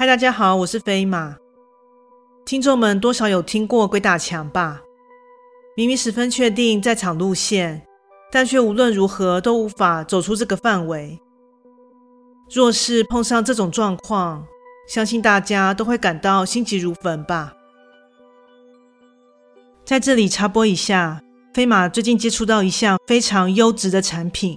嗨，大家好，我是飞马。听众们多少有听过鬼打墙吧？明明十分确定在场路线，但却无论如何都无法走出这个范围。若是碰上这种状况，相信大家都会感到心急如焚吧。在这里插播一下，飞马最近接触到一项非常优质的产品，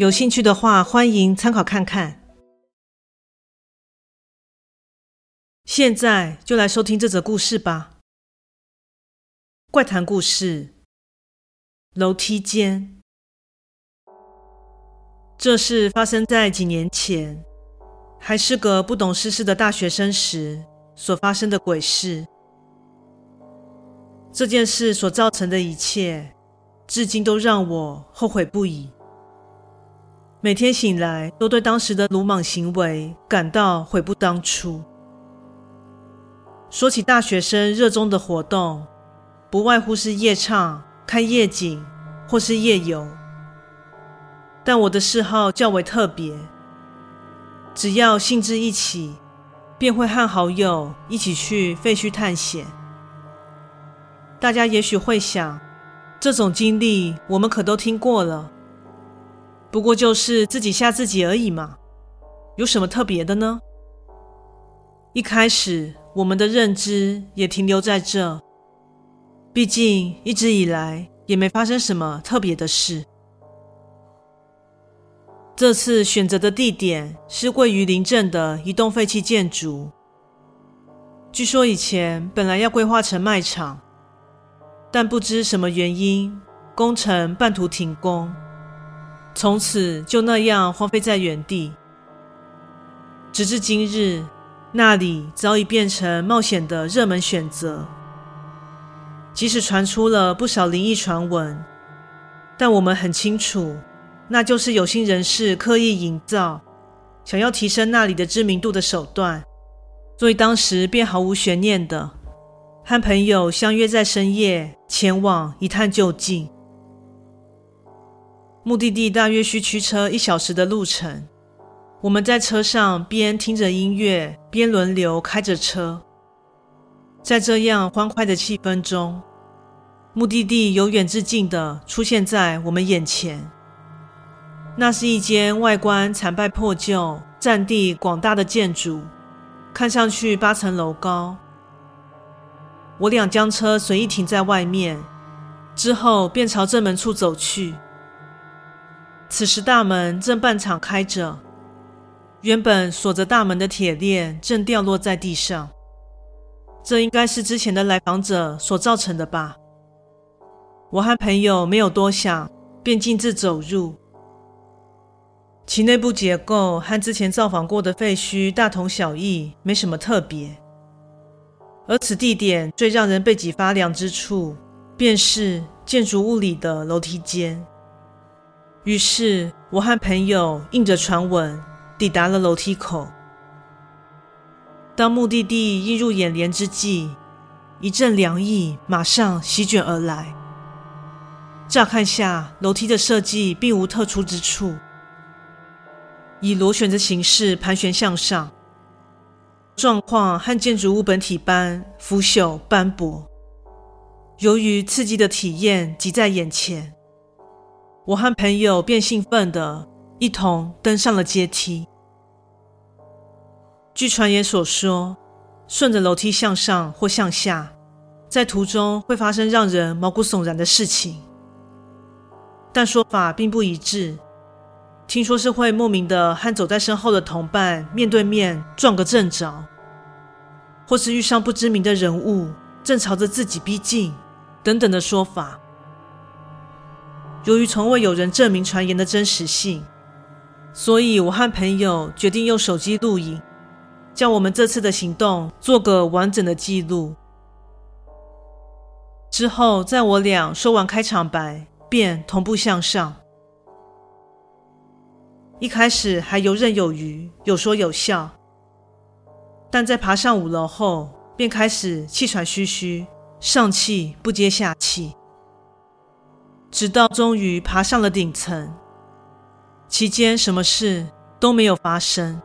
有兴趣的话，欢迎参考看看。现在就来收听这则故事吧。怪谈故事：楼梯间。这事发生在几年前。还是个不懂世事的大学生时所发生的鬼事。这件事所造成的一切，至今都让我后悔不已。每天醒来，都对当时的鲁莽行为感到悔不当初。说起大学生热衷的活动，不外乎是夜唱、看夜景或是夜游。但我的嗜好较为特别。只要兴致一起，便会和好友一起去废墟探险。大家也许会想，这种经历我们可都听过了，不过就是自己吓自己而已嘛，有什么特别的呢？一开始我们的认知也停留在这，毕竟一直以来也没发生什么特别的事。这次选择的地点是位于林镇的一栋废弃建筑。据说以前本来要规划成卖场，但不知什么原因，工程半途停工，从此就那样荒废在原地。直至今日，那里早已变成冒险的热门选择。即使传出了不少灵异传闻，但我们很清楚。那就是有心人士刻意营造，想要提升那里的知名度的手段，所以当时便毫无悬念的和朋友相约在深夜前往一探究竟。目的地大约需驱车一小时的路程，我们在车上边听着音乐边轮流开着车，在这样欢快的气氛中，目的地由远至近的出现在我们眼前。那是一间外观残败破旧、占地广大的建筑，看上去八层楼高。我俩将车随意停在外面，之后便朝正门处走去。此时大门正半敞开着，原本锁着大门的铁链正掉落在地上。这应该是之前的来访者所造成的吧？我和朋友没有多想，便径自走入。其内部结构和之前造访过的废墟大同小异，没什么特别。而此地点最让人背脊发凉之处，便是建筑物里的楼梯间。于是，我和朋友应着传闻，抵达了楼梯口。当目的地映入眼帘之际，一阵凉意马上席卷而来。乍看下，楼梯的设计并无特殊之处。以螺旋的形式盘旋向上，状况和建筑物本体般腐朽斑驳。由于刺激的体验即在眼前，我和朋友便兴奋地一同登上了阶梯。据传言所说，顺着楼梯向上或向下，在途中会发生让人毛骨悚然的事情，但说法并不一致。听说是会莫名的和走在身后的同伴面对面撞个正着，或是遇上不知名的人物正朝着自己逼近，等等的说法。由于从未有人证明传言的真实性，所以我和朋友决定用手机录影，将我们这次的行动做个完整的记录。之后，在我俩说完开场白，便同步向上。一开始还游刃有余，有说有笑，但在爬上五楼后，便开始气喘吁吁，上气不接下气，直到终于爬上了顶层。期间什么事都没有发生，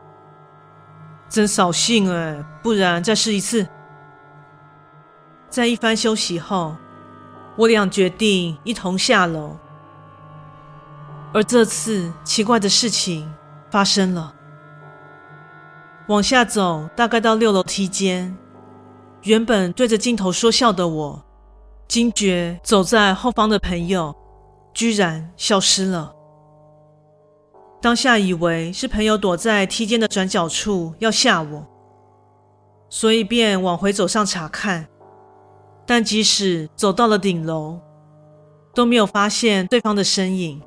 真扫兴哎！不然再试一次。在一番休息后，我俩决定一同下楼。而这次奇怪的事情发生了。往下走，大概到六楼梯间，原本对着镜头说笑的我，惊觉走在后方的朋友居然消失了。当下以为是朋友躲在梯间的转角处要吓我，所以便往回走上查看。但即使走到了顶楼，都没有发现对方的身影。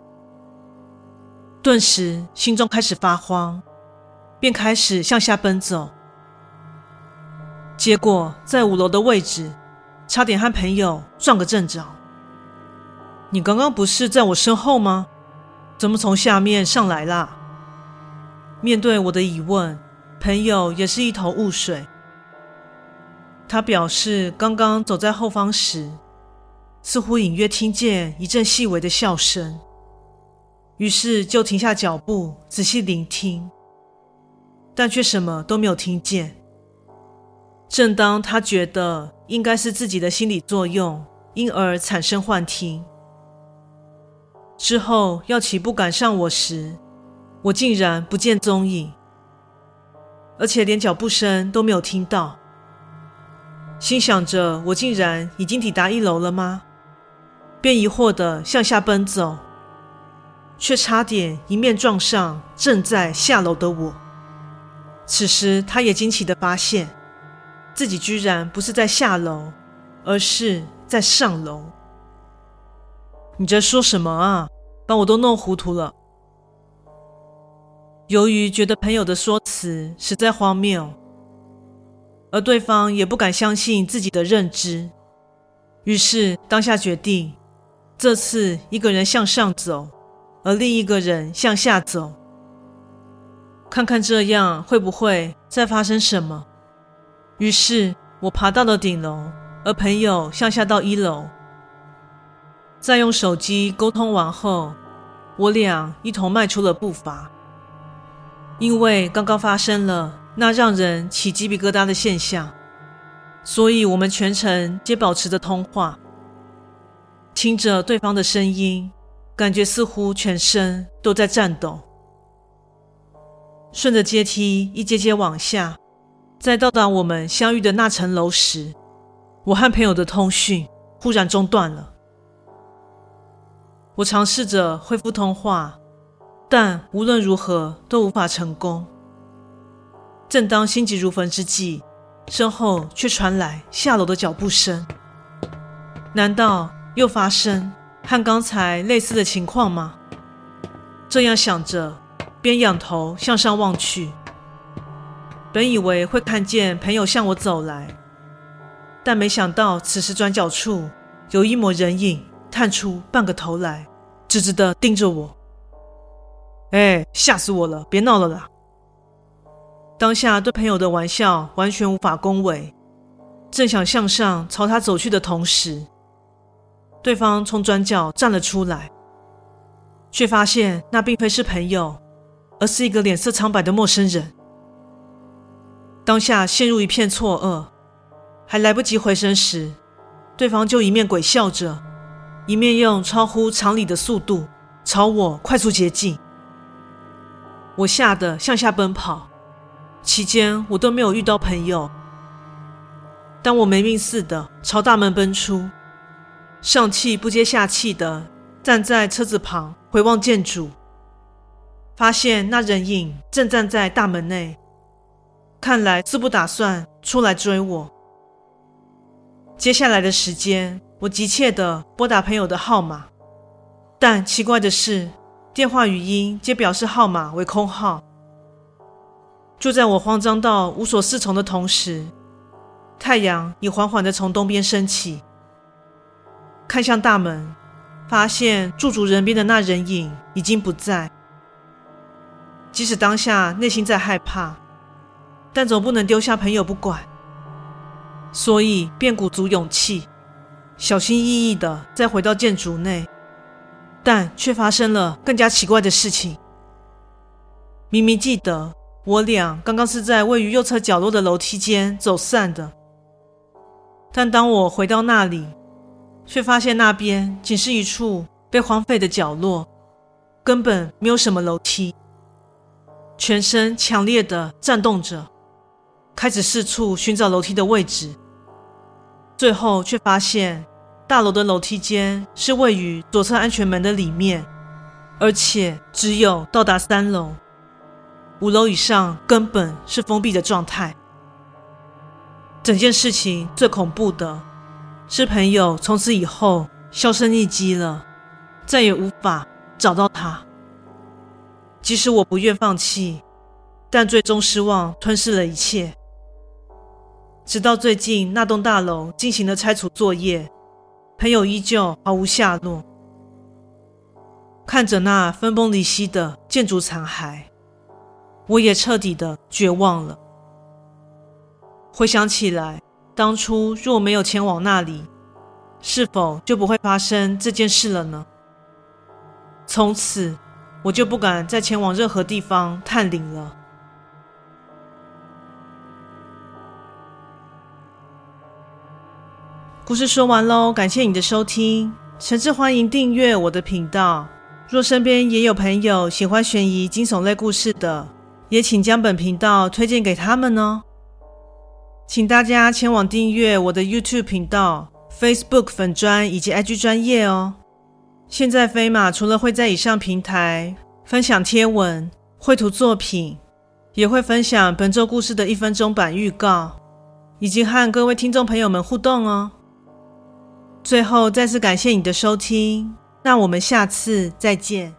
顿时心中开始发慌，便开始向下奔走。结果在五楼的位置，差点和朋友撞个正着。你刚刚不是在我身后吗？怎么从下面上来啦？面对我的疑问，朋友也是一头雾水。他表示，刚刚走在后方时，似乎隐约听见一阵细微的笑声，于是就停下脚步，仔细聆听，但却什么都没有听见。正当他觉得应该是自己的心理作用，因而产生幻听。之后要起步赶上我时，我竟然不见踪影，而且连脚步声都没有听到。心想着我竟然已经抵达一楼了吗？便疑惑地向下奔走，却差点迎面撞上正在下楼的我。此时他也惊奇地发现，自己居然不是在下楼，而是在上楼。你在说什么啊？把我都弄糊涂了。由于觉得朋友的说辞实在荒谬，而对方也不敢相信自己的认知，于是当下决定，这次一个人向上走，而另一个人向下走，看看这样会不会再发生什么。于是我爬到了顶楼，而朋友向下到一楼。在用手机沟通完后，我俩一同迈出了步伐。因为刚刚发生了那让人起鸡皮疙瘩的现象，所以我们全程皆保持着通话，听着对方的声音，感觉似乎全身都在颤抖。顺着阶梯一阶阶往下，在到达我们相遇的那层楼时，我和朋友的通讯忽然中断了。我尝试着恢复通话，但无论如何都无法成功。正当心急如焚之际，身后却传来下楼的脚步声。难道又发生和刚才类似的情况吗？这样想着，便仰头向上望去。本以为会看见朋友向我走来，但没想到此时转角处有一抹人影探出半个头来。直直的盯着我，哎，吓死我了！别闹了啦！当下对朋友的玩笑完全无法恭维，正想向上朝他走去的同时，对方从转角站了出来，却发现那并非是朋友，而是一个脸色苍白的陌生人。当下陷入一片错愕，还来不及回神时，对方就一面鬼笑着。一面用超乎常理的速度朝我快速接近，我吓得向下奔跑。期间我都没有遇到朋友。当我没命似的朝大门奔出，上气不接下气的站在车子旁回望建筑，发现那人影正站在大门内，看来是不打算出来追我。接下来的时间。我急切地拨打朋友的号码，但奇怪的是，电话语音皆表示号码为空号。就在我慌张到无所适从的同时，太阳已缓缓地从东边升起。看向大门，发现驻足人边的那人影已经不在。即使当下内心在害怕，但总不能丢下朋友不管，所以便鼓足勇气，小心翼翼地再回到建筑内。但却发生了更加奇怪的事情。明明记得我俩刚刚是在位于右侧角落的楼梯间走散的，但当我回到那里，却发现那边仅是一处被荒废的角落，根本没有什么楼梯。全身强烈的颤动着，开始四处寻找楼梯的位置，最后却发现大楼的楼梯间是位于左侧安全门的里面，而且只有到达三楼，五楼以上根本是封闭的状态。整件事情最恐怖的是，朋友从此以后销声匿迹了，再也无法找到他。即使我不愿放弃，但最终失望吞噬了一切。直到最近，那栋大楼进行了拆除作业，朋友依旧毫无下落。看着那分崩离析的建筑残骸，我也彻底的绝望了。回想起来，当初若没有前往那里，是否就不会发生这件事了呢？从此。我就不敢再前往任何地方探灵了。故事说完喽，感谢你的收听，诚挚欢迎订阅我的频道。若身边也有朋友喜欢悬疑惊悚类故事的，也请将本频道推荐给他们哦。请大家前往订阅我的 YouTube 频道、Facebook 粉专以及 IG 专业哦。现在飞马除了会在以上平台分享贴文、绘图作品，也会分享本周故事的一分钟版预告，以及和各位听众朋友们互动哦。最后再次感谢你的收听，那我们下次再见。